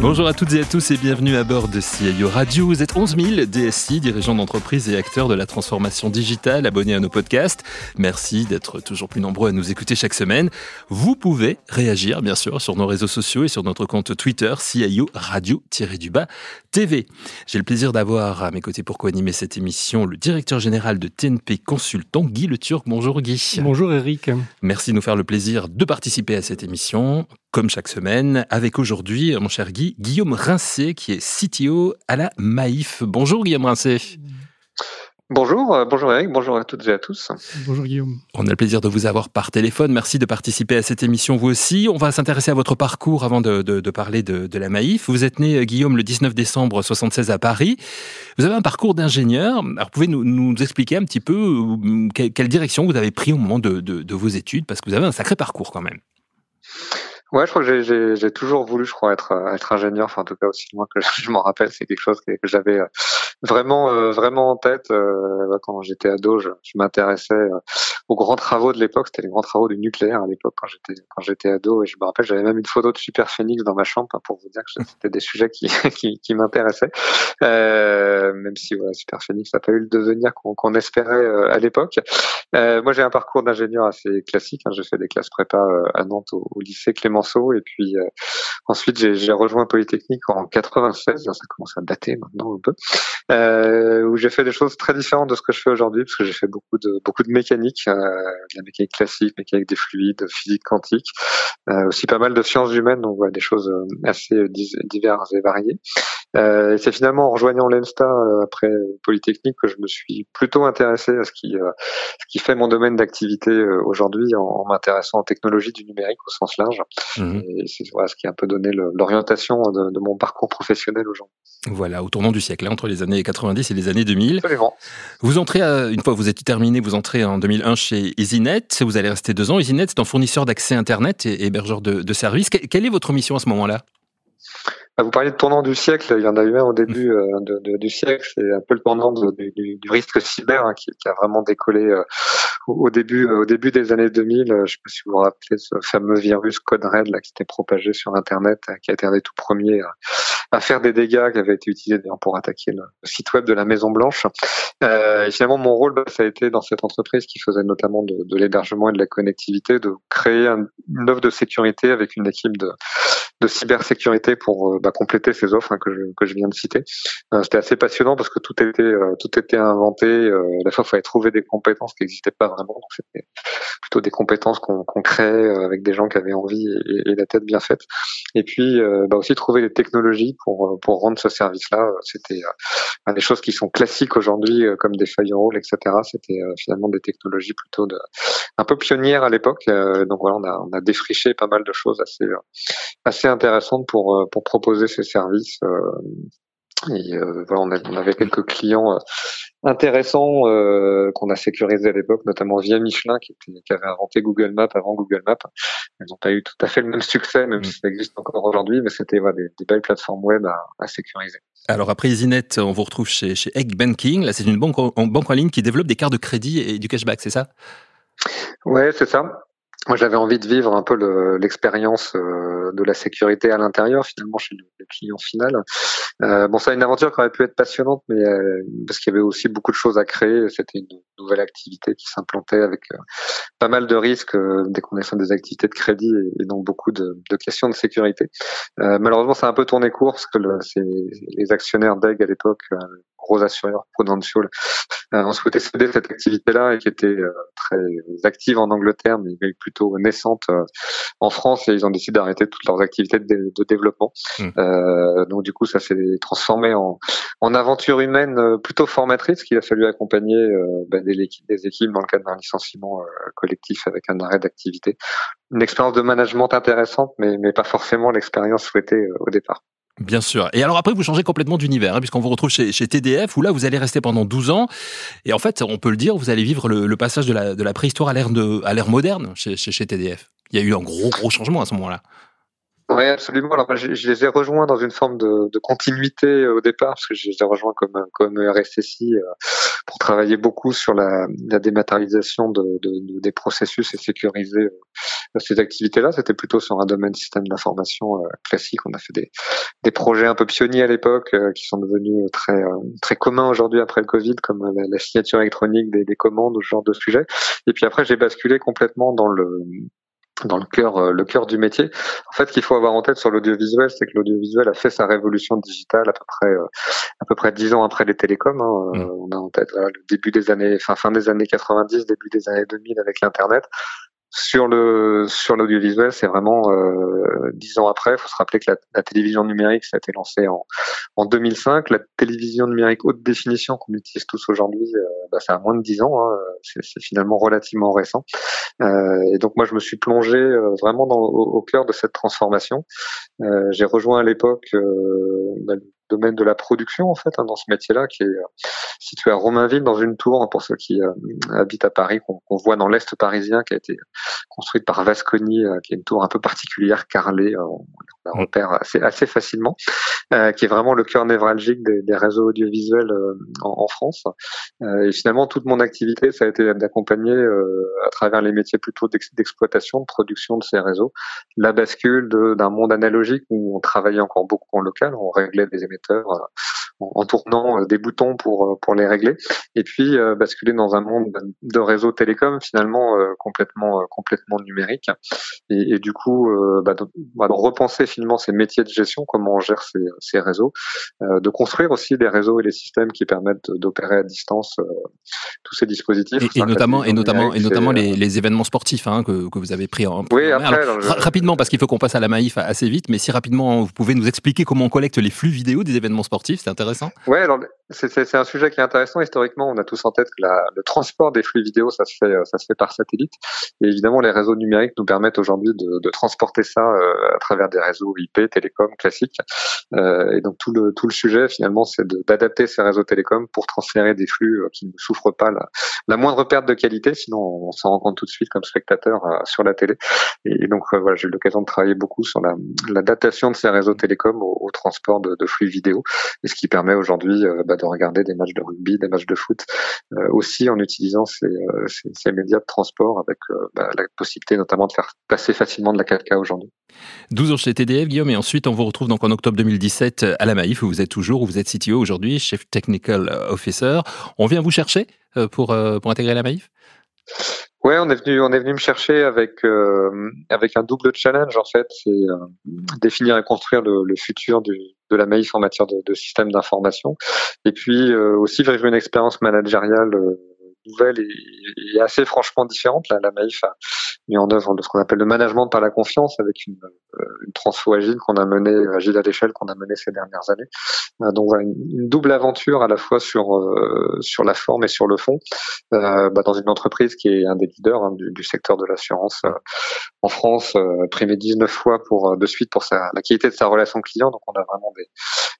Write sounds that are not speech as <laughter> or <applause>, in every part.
Bonjour à toutes et à tous et bienvenue à bord de CIO Radio. Vous êtes 11 000 DSI, dirigeants d'entreprise et acteurs de la transformation digitale, abonnés à nos podcasts. Merci d'être toujours plus nombreux à nous écouter chaque semaine. Vous pouvez réagir, bien sûr, sur nos réseaux sociaux et sur notre compte Twitter, CIO Radio-du-bas TV. J'ai le plaisir d'avoir à mes côtés pour co-animer cette émission le directeur général de TNP Consultant, Guy Le Turc. Bonjour Guy. Bonjour Eric. Merci de nous faire le plaisir de participer à cette émission comme chaque semaine, avec aujourd'hui, mon cher Guy, Guillaume Rincé, qui est CTO à la Maïf. Bonjour Guillaume Rincé. Bonjour, euh, bonjour Eric, bonjour à toutes et à tous. Bonjour Guillaume. On a le plaisir de vous avoir par téléphone. Merci de participer à cette émission vous aussi. On va s'intéresser à votre parcours avant de, parler de, la Maïf. Vous êtes né, Guillaume, le 19 décembre 76 à Paris. Vous avez un parcours d'ingénieur. Alors, pouvez nous, nous expliquer un petit peu euh, quelle, direction vous avez pris au moment de vos études? Parce que vous avez un sacré parcours quand même. Ouais, je crois que j'ai toujours voulu, je crois, être être ingénieur. Enfin, en tout cas, aussi loin que <laughs> je, m'en rappelle, c'est quelque chose que, j'avais euh, vraiment euh, vraiment en tête euh, quand j'étais ado. Je, je m'intéressais aux grands travaux de l'époque. C'était les grands travaux du nucléaire à l'époque quand j'étais quand j'étais ado. Et je me rappelle, j'avais même une photo de Super Phoenix dans ma chambre hein, pour vous dire que c'était des sujets qui <laughs> qui, qui m'intéressaient. même si voilà, Super Phoenix n'a pas eu le devenir qu'on espérait à l'époque. moi, j'ai un parcours d'ingénieur assez classique. Hein. J'ai fait des classes prépa à Nantes au, lycée Clément et puis euh, ensuite j'ai rejoint Polytechnique en 96. Ça commence à dater maintenant un peu. Euh, où j'ai fait des choses très différentes de ce que je fais aujourd'hui, parce que j'ai fait beaucoup de beaucoup de mécanique, euh, la mécanique classique, mécanique des fluides, physique quantique, euh, aussi pas mal de sciences humaines, donc voilà, des choses euh, assez diverses et variées. Euh, c'est finalement en rejoignant l'ENSTA euh, après Polytechnique que je me suis plutôt intéressé à ce qui, ce qui fait mon domaine d'activité aujourd'hui en, en m'intéressant aux technologies du numérique au sens large. Mmh. Et c'est voilà, ce qui a un peu donné l'orientation de, de, mon parcours professionnel aujourd'hui. Voilà, au tournant du siècle, hein, entre les années 90 et les années 2000. Absolument. Vous entrez, une fois que vous êtes terminé, vous entrez en 2001 chez EasyNet. Vous allez rester deux ans. EasyNet, c'est un fournisseur d'accès Internet et hébergeur de, de services. Quelle est votre mission à ce moment-là? Vous parliez de tournant du siècle, il y en a eu un au début euh, de, de, du siècle, c'est un peu le tournant du, du, risque cyber hein, qui, qui, a vraiment décollé euh, au début au début des années 2000. Je ne sais pas si vous vous rappelez ce fameux virus Code Red là, qui était propagé sur Internet, qui a été un des tout premiers à faire des dégâts qui avaient été utilisés pour attaquer le site web de la Maison Blanche. Euh, et finalement, mon rôle, bah, ça a été dans cette entreprise qui faisait notamment de, de l'hébergement et de la connectivité, de créer une offre de sécurité avec une équipe de, de cybersécurité pour euh, bah, compléter ces offres hein, que, je, que je viens de citer. Euh, C'était assez passionnant parce que tout était euh, tout était inventé. Euh, la fois, il fallait trouver des compétences qui n'existaient pas vraiment. Donc c'était plutôt des compétences qu'on qu'on créait avec des gens qui avaient envie et, et la tête bien faite. Et puis bah, aussi trouver des technologies pour pour rendre ce service-là. C'était des choses qui sont classiques aujourd'hui comme des firewalls, etc. C'était finalement des technologies plutôt de un peu pionnières à l'époque. donc voilà, on a on a défriché pas mal de choses assez assez intéressante pour euh, pour proposer ces services. Euh, et euh, voilà, on, avait quelques clients intéressants qu'on a sécurisés à l'époque, notamment via Michelin qui, qui, avait inventé Google Maps avant Google Maps. Ils n'ont pas eu tout à fait le même succès, même si ça existe encore aujourd'hui, mais c'était voilà, des, belles plateformes web à, à, sécuriser. Alors après EasyNet, on vous retrouve chez, chez Egg Banking. Là, c'est une banque en, banque en ligne qui développe des cartes de crédit et du cashback, c'est ça? Ouais, c'est ça moi j'avais envie de vivre un peu l'expérience euh, de la sécurité à l'intérieur finalement chez le, client final. Euh, bon, c'est une aventure qui aurait pu être passionnante, mais euh, parce qu'il y avait aussi beaucoup de choses à créer. C'était une nouvelle activité qui s'implantait avec euh, pas mal de risques dès qu'on est sur des activités de crédit et, donc beaucoup de, de, questions de sécurité. malheureusement, ça a un peu tourné court parce que le, les actionnaires d'EG à l'époque gros assureurs Prudential euh, ont souhaité céder cette activité-là et qui était euh, très active en Angleterre, mais plutôt naissante euh, en France et ils ont décidé d'arrêter toutes leurs activités de, développement. Mmh. Euh, donc du coup, ça s'est transformé en, en aventure humaine plutôt formatrice qu'il a fallu accompagner bah, des, des, équipes dans le cadre d'un licenciement collectif avec un arrêt d'activité. Une expérience de management intéressante, mais, mais pas forcément l'expérience souhaitée au départ. Bien sûr. Et alors après, vous changez complètement d'univers, hein, puisqu'on vous retrouve chez, chez, TDF, où là, vous allez rester pendant 12 ans. Et en fait, on peut le dire, vous allez vivre le, passage de la, de la préhistoire à l'ère moderne chez, chez, chez, TDF. Il y a eu un gros, gros changement à ce moment-là. Oui, absolument. Alors, je, je, les ai rejoints dans une forme de, de, continuité au départ, parce que je les ai rejoints comme, comme RSSI euh, pour travailler beaucoup sur la, la dématérialisation de, de, des processus et sécuriser euh, ces activités-là. C'était plutôt sur un domaine système d'information euh, classique. On a fait des, des projets un peu pionniers à l'époque, qui sont devenus très, très communs aujourd'hui après le Covid, comme la, la signature électronique des, des commandes ce genre de sujet. Et puis après, j'ai basculé complètement dans le dans le cœur euh, le cœur du métier. En fait, ce qu'il faut avoir en tête sur l'audiovisuel, c'est que l'audiovisuel a fait sa révolution digitale à peu près euh, à peu près dix ans après les télécoms. Hein. Euh, mmh. On a en tête le début des années, enfin fin des années 90, début des années 2000 avec l'internet. Sur le sur l'audiovisuel, c'est vraiment euh, dix ans après. Il faut se rappeler que la, télévision numérique, ça a été lancé en, en 2005. La télévision numérique haute définition qu'on utilise tous aujourd'hui, euh, bah, ça a moins de dix ans. Hein. C'est finalement relativement récent. Euh, et donc moi, je me suis plongé vraiment dans, au, au, cœur de cette transformation. J'ai rejoint à l'époque bah, domaine de la production en fait hein, dans ce métier-là qui est euh, situé à Romainville dans une tour hein, pour ceux qui euh, habitent à Paris qu'on voit dans l'est parisien qui a été construite par Vasconi euh, qui est une tour un peu particulière carrelée on la repère assez, assez facilement qui est vraiment le cœur névralgique des, des réseaux audiovisuels en, en, France. Et finalement toute mon activité ça a été d'accompagner à travers les métiers plutôt d'exploitation de production de ces réseaux la bascule d'un monde analogique où on travaillait encore beaucoup en local on réglait des émetteurs euh, en, tournant euh, des boutons pour euh, pour les régler. Et puis basculer dans un monde de réseau télécom finalement complètement complètement numérique. Et, et du coup bah, bah repenser ces métiers de gestion comment on gère ces, ces réseaux de construire aussi des réseaux et les systèmes qui permettent d'opérer à distance tous ces dispositifs et, notamment et notamment et notamment les, les, événements sportifs hein, que, que vous avez pris en oui, après, rapidement parce qu'il faut qu'on passe à la Maïf assez vite mais si rapidement vous pouvez nous expliquer comment on collecte les flux vidéo des événements sportifs, c'est intéressant. Alors c'est un sujet qui est intéressant. Historiquement, on a tous en tête que la, le transport des flux vidéo, ça se fait, ça se fait par satellite. Et évidemment, les réseaux numériques nous permettent aujourd'hui de, de, transporter ça euh, à travers des réseaux IP, télécom classiques. Euh, et donc tout le tout le sujet finalement, c'est d'adapter ces réseaux télécom pour transférer des flux euh, qui ne souffrent pas la, moindre perte de qualité. Sinon, on s'en rend compte tout de suite comme spectateur euh, sur la télé. Et, donc voilà, j'ai eu l'occasion de travailler beaucoup sur la, la datation de ces réseaux télécom au, transport de, flux vidéo, et ce qui permet aujourd'hui bah, de regarder des matchs de rugby, des matchs de foot, aussi en utilisant ces, ces, médias de transport avec bah, la possibilité notamment de faire passer facilement de la 4K aujourd'hui. 12 ans chez Guillaume, et ensuite on vous retrouve donc en octobre 2017 à la Maïf, où vous êtes toujours, où vous êtes CTO aujourd'hui, chef technical officer. On vient vous chercher pour, pour intégrer la Maïf Ouais, on est venu, on est venu me chercher avec euh, avec un double challenge en fait, c'est euh, définir et construire le, futur de la Maïf en matière de, de système d'information, et puis euh, aussi vivre une expérience managériale nouvelle et, assez franchement différente. La, Maïf a mis en œuvre ce qu'on appelle le management par la confiance avec une, euh, une transfo agile qu'on a menée, agile à l'échelle qu'on a menée ces dernières années. Euh, donc voilà, une, double aventure à la fois sur euh, sur la forme et sur le fond, bah, dans une entreprise qui est un des leaders hein, du, secteur de l'assurance en France, primé 19 fois pour de suite pour la qualité de sa relation client. Donc on a vraiment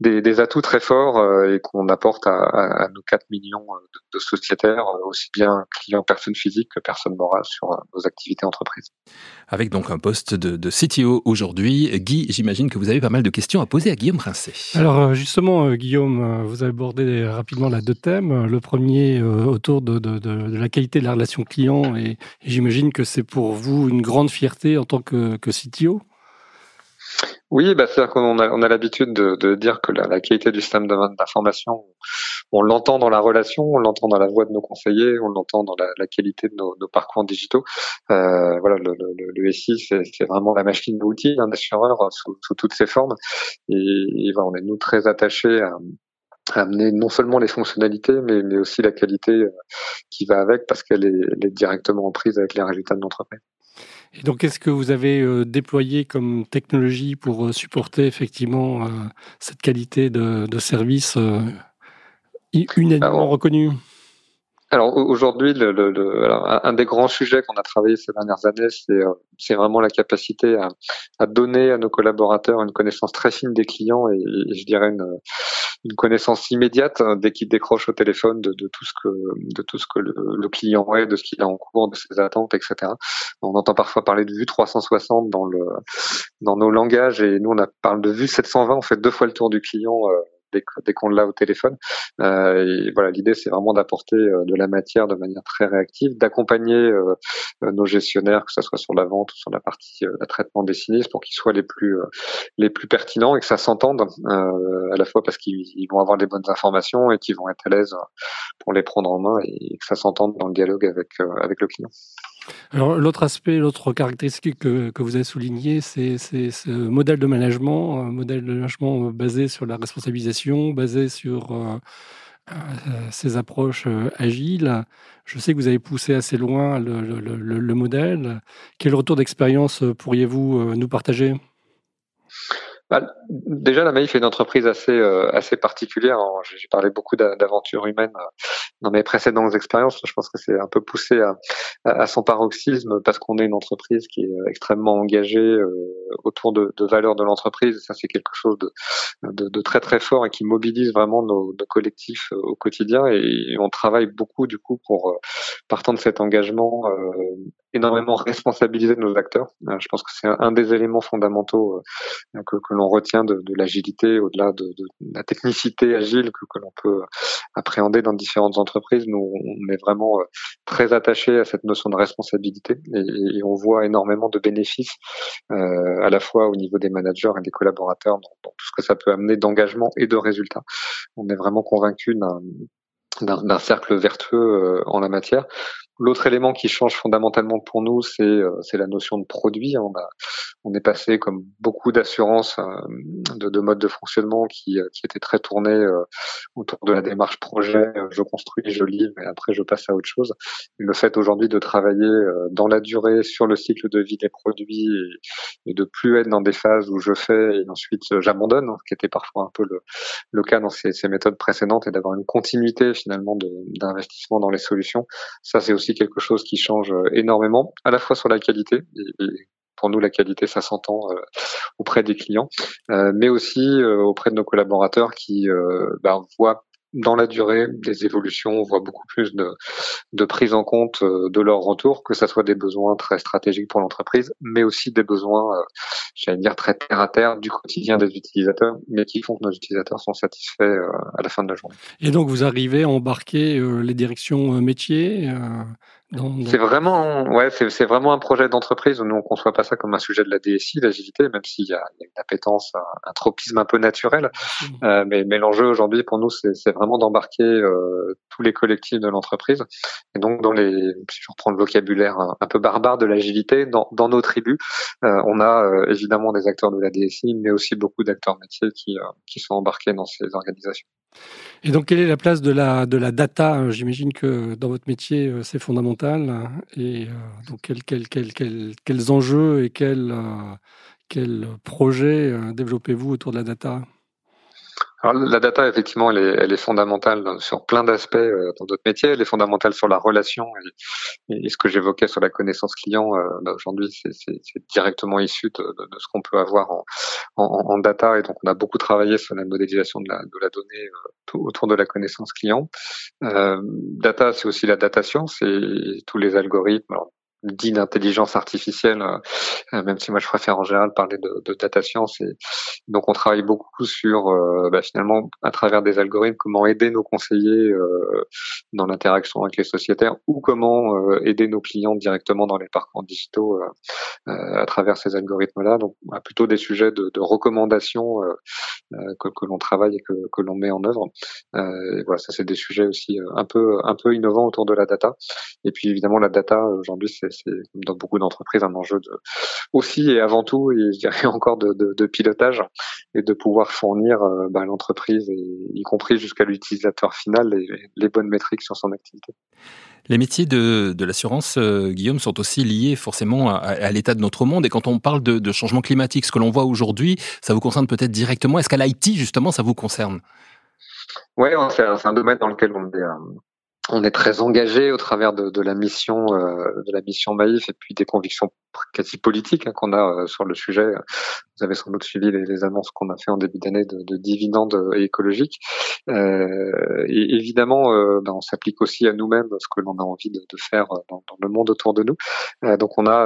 des, des, atouts très forts et qu'on apporte à, nos 4 millions de sociétaires, aussi bien clients personnes physiques que personnes morales sur nos activités entreprise. Avec donc un poste de, de CTO aujourd'hui, Guy, j'imagine que vous avez pas mal de questions à poser à Guillaume Rincé. Alors euh, justement, euh, Guillaume, euh, vous avez abordé rapidement là deux thèmes. Le premier autour de, de, de, la qualité de la relation client et, et j'imagine que c'est pour vous une grande fierté en tant que, que CTO. Oui, bah, c'est-à-dire qu'on a, on a l'habitude de, de, dire que la, la, qualité du système d'information, on l'entend dans la relation, on l'entend dans la voix de nos conseillers, on l'entend dans la, qualité de nos, parcours digitaux. Euh, voilà, le, SI, c'est vraiment la machine d'outils d'un assureur sous, sous, toutes ses formes. Et, voilà, on est nous très attachés à, amener non seulement les fonctionnalités, mais, aussi la qualité euh, qui va avec, parce qu'elle est, directement en prise avec les résultats de l'entreprise. Et donc, qu'est-ce que vous avez euh, déployé comme technologie pour euh, supporter effectivement euh, cette qualité de service unanimement reconnue alors aujourd'hui, le, le, le, un des grands sujets qu'on a travaillé ces dernières années, c'est vraiment la capacité à, à, donner à nos collaborateurs une connaissance très fine des clients et, et je dirais une, une connaissance immédiate hein, dès qu'il décroche au téléphone de, de, tout ce que de tout ce que le, le client est, de ce qu'il a en cours, de ses attentes, etc. On entend parfois parler de vue 360 dans le dans nos langages et nous on a parle de vue 720. On fait deux fois le tour du client. Euh, dès, qu'on l'a au téléphone. Euh, et voilà, l'idée c'est vraiment d'apporter euh, de la matière de manière très réactive, d'accompagner euh, nos gestionnaires, que ce soit sur la vente ou sur la partie la traitement des sinistres, pour qu'ils soient les plus les plus pertinents et que ça s'entende à la fois parce qu'ils vont avoir les bonnes informations et qu'ils vont être à l'aise pour les prendre en main et que ça s'entende dans le dialogue avec avec le client. Alors, l'autre aspect, l'autre caractéristique que, vous avez souligné, c'est ce modèle de management, un modèle de management basé sur la responsabilisation, basé sur euh, euh, ces approches euh, agiles. Je sais que vous avez poussé assez loin le, le, le, le modèle. Quel retour d'expérience pourriez-vous nous partager? Déjà, la Maïf est une entreprise assez euh, assez particulière. J'ai parlé beaucoup d'aventures humaines euh, dans mes précédentes expériences. Je pense que c'est un peu poussé à, à, son paroxysme parce qu'on est une entreprise qui est euh, extrêmement engagée autour de, de valeurs de l'entreprise. Ça, c'est quelque chose de, de, de, très très fort et qui mobilise vraiment nos, nos collectifs au quotidien. Et, on travaille beaucoup du coup pour partant de cet engagement énormément responsabiliser nos acteurs. je pense que c'est un, des éléments fondamentaux que, que l'on retient de, l'agilité, au-delà de, la technicité agile que, l'on peut appréhender dans différentes entreprises, nous on est vraiment euh, très attaché à cette notion de responsabilité et, et on voit énormément de bénéfices euh, à la fois au niveau des managers et des collaborateurs dans, dans tout ce que ça peut amener d'engagement et de résultats. On est vraiment convaincu d'un d'un cercle vertueux euh, en la matière. L'autre élément qui change fondamentalement pour nous, c'est euh, la notion de produit. On on est passé comme beaucoup d'assurances euh, de, de mode de fonctionnement qui qui était très tourné autour de la démarche projet. Je construis, je livre, et après je passe à autre chose. le fait aujourd'hui de travailler dans la durée sur le cycle de vie des produits et, et de plus être dans des phases où je fais et ensuite j'abandonne, ce qui était parfois un peu le, le cas dans ces, ces méthodes précédentes, et d'avoir une continuité finalement d'investissement dans les solutions. Ça, c'est aussi quelque chose qui change euh, énormément, à la fois sur la qualité, et, pour nous, la qualité, ça s'entend euh, auprès des clients, euh, mais aussi auprès de nos collaborateurs qui ben, voient dans la durée des évolutions, on voit beaucoup plus de, prise en compte euh, de leur retour, que ce soit des besoins très stratégiques pour l'entreprise, mais aussi des besoins, euh, j'allais dire, très terre à terre du quotidien des utilisateurs, mais qui font que nos utilisateurs sont satisfaits euh, à la fin de la journée. Et donc, vous arrivez à embarquer les directions métiers c'est vraiment, ouais, c'est vraiment un projet d'entreprise. Nous, on conçoit pas ça comme un sujet de la DSI, l'agilité, même s'il y, a une appétence, un, tropisme un peu naturel. Euh, mais, mais l'enjeu aujourd'hui pour nous, c'est vraiment d'embarquer euh, tous les collectifs de l'entreprise. Et donc, dans les, si je reprends le vocabulaire un, peu barbare de l'agilité, dans, dans nos tribus, euh, on a euh, évidemment des acteurs de la DSI, mais aussi beaucoup d'acteurs métiers qui, euh, qui sont embarqués dans ces organisations. Et donc, quelle est la place de la, de la data? J'imagine que dans votre métier, euh, c'est fondamental. Et euh, donc, quel, quel, quel, quels enjeux et quels, euh, projets développez-vous autour de la data? Alors, la data, effectivement, elle est, elle est fondamentale sur plein d'aspects euh, dans notre métier. Elle est fondamentale sur la relation et, et ce que j'évoquais sur la connaissance client. Euh, bah, Aujourd'hui, c'est directement issu de, de, ce qu'on peut avoir en, en, en, data. Et donc, on a beaucoup travaillé sur la modélisation de la, de la donnée euh, autour de la connaissance client. Euh, data, c'est aussi la data science et tous les algorithmes. Dit d'intelligence artificielle, euh, même si moi je préfère en général parler de, data science. Et donc on travaille beaucoup sur euh, bah, finalement à travers des algorithmes comment aider nos conseillers euh, dans l'interaction avec les sociétaires ou comment aider nos clients directement dans les parcours digitaux à travers ces algorithmes-là. Donc on a plutôt des sujets de, de recommandations que, que l'on travaille et que, que l'on met en œuvre. Et voilà, ça c'est des sujets aussi un peu un peu innovants autour de la data. Et puis évidemment la data aujourd'hui c'est c'est dans beaucoup d'entreprises un enjeu de, aussi et avant tout, et je dirais <laughs> encore de, de, de pilotage et de pouvoir fournir euh, bah, l'entreprise, y compris jusqu'à l'utilisateur final, les, les, bonnes métriques sur son activité. Les métiers de, de l'assurance, euh, Guillaume, sont aussi liés forcément à, à l'état de notre monde. Et quand on parle de, de changement climatique, ce que l'on voit aujourd'hui, ça vous concerne peut-être directement. Est-ce qu'à l'IT, justement, ça vous concerne? Oui, c'est un, un, domaine dans lequel on est, euh, on est très engagé au travers de, la mission euh, de la mission Maïf et puis des convictions quasi politiques hein, qu'on a euh, sur le sujet. Vous avez sans doute suivi les, les annonces qu'on a fait en début d'année de, de, dividendes écologiques. Euh, et évidemment, euh, ben, on s'applique aussi à nous-mêmes ce que l'on a envie de, de faire dans, dans, le monde autour de nous. Euh, donc on a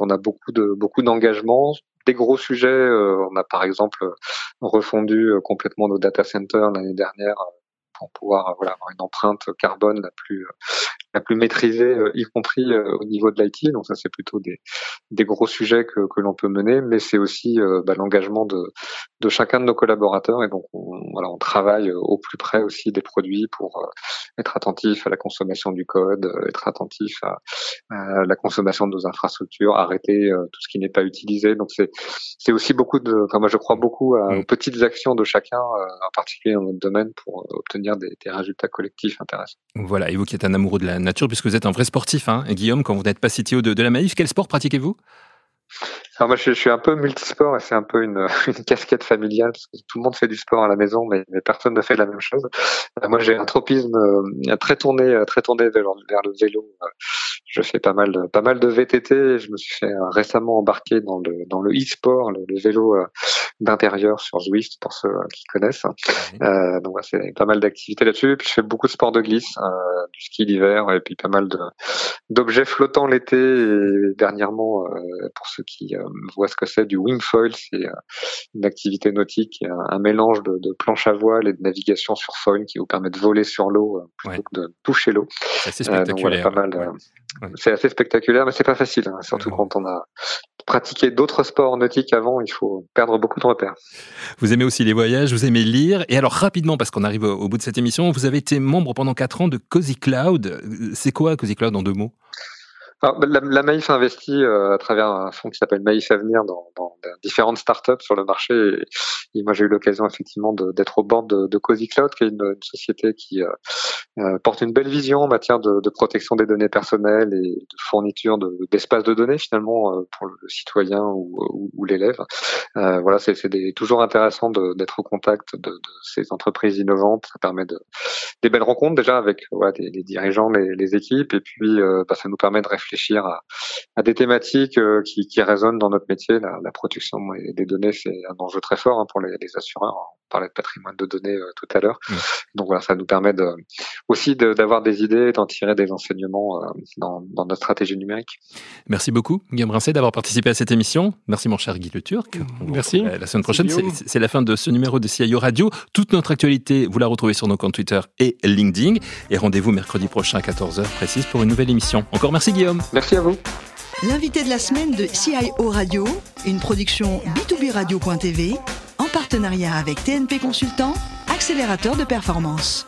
on a beaucoup de beaucoup d'engagements des gros sujets. on a par exemple refondu complètement nos data centers l'année dernière pour pouvoir voilà, avoir une empreinte carbone la plus la plus maîtrisée, euh, y compris euh, au niveau de l'IT. Donc ça, c'est plutôt des, des gros sujets que, que l'on peut mener, mais c'est aussi euh, bah, l'engagement de, de chacun de nos collaborateurs. Et donc, on, voilà, on travaille au plus près aussi des produits pour être attentif à la consommation du code, être attentif à, la consommation de nos infrastructures, arrêter tout ce qui n'est pas utilisé. Donc c'est c'est aussi beaucoup de, enfin moi je crois beaucoup à, aux petites actions de chacun, en particulier dans notre domaine, pour obtenir des, des résultats collectifs intéressants. Voilà, et vous qui êtes un amoureux de la puisque vous êtes un vrai sportif, hein. Guillaume, quand vous n'êtes pas CTO de, de la Maïf, quel sport pratiquez-vous? Alors moi, je, suis un peu multisport et c'est un peu une, <laughs> une, casquette familiale parce que tout le monde fait du sport à la maison, mais, mais personne ne fait la même chose. Euh, moi, j'ai un tropisme euh, très tourné, euh, très tourné vers, vers, le vélo. Je fais pas mal, de, pas mal de VTT. je me suis fait récemment embarquer dans le dans le e-sport, le, vélo d'intérieur sur Zwift pour ceux qui connaissent. Euh, donc, c'est pas mal d'activités là-dessus. Puis je fais beaucoup de sport de glisse, du ski d'hiver et puis pas mal de d'objets flottants l'été et dernièrement pour ceux qui voit ce que c'est du wingfoil, c'est euh, une activité nautique, un, mélange de, de, planche à voile et de navigation sur foil qui vous permet de voler sur l'eau euh, plutôt que de toucher l'eau. C'est assez euh, spectaculaire. C'est assez spectaculaire, mais c'est pas facile, hein, surtout quand on a pratiqué d'autres sports nautiques avant, il faut perdre beaucoup de repères. Vous aimez aussi les voyages, vous aimez lire, et alors rapidement, parce qu'on arrive au bout de cette émission, vous avez été membre pendant 4 ans de Cozy Cloud. C'est quoi Cozy Cloud en deux mots? La, la, Maïf investit euh, à travers un fonds qui s'appelle Maïf Avenir dans, dans, différentes startups sur le marché. Et, moi, j'ai eu l'occasion effectivement d'être au bord de, de Cozy Cloud, qui est une, une société qui euh, euh, porte une belle vision en matière de, de, protection des données personnelles et de fourniture d'espaces de, données finalement euh, pour le citoyen ou, ou, ou l'élève. voilà, c'est toujours intéressant d'être au contact de, ces entreprises innovantes. Ça permet de, des belles rencontres déjà avec voilà, les, dirigeants, les, les, équipes, et puis bah, ça nous permet de réfléchir réfléchir à, à des thématiques euh, qui, qui, résonnent dans notre métier. La, la protection des données, c'est un enjeu très fort hein, pour les, les, assureurs. On parlait de patrimoine de données euh, tout à l'heure. Donc voilà, ça nous permet de, aussi d'avoir des idées, d'en tirer des enseignements euh, dans, dans, notre stratégie numérique. Merci beaucoup, Guillaume Rincet, d'avoir participé à cette émission. Merci, mon cher Guy Le Turc. Merci. La semaine prochaine, c'est la fin de ce numéro de CIO Radio. Toute notre actualité, vous la retrouvez sur nos comptes Twitter et LinkedIn. Et rendez-vous mercredi prochain à 14h précise pour une nouvelle émission. Encore merci, Guillaume. Merci à vous. L'invité de la semaine de CIO Radio, une production B2B Radio.tv en partenariat avec TNP Consultant, accélérateur de performance.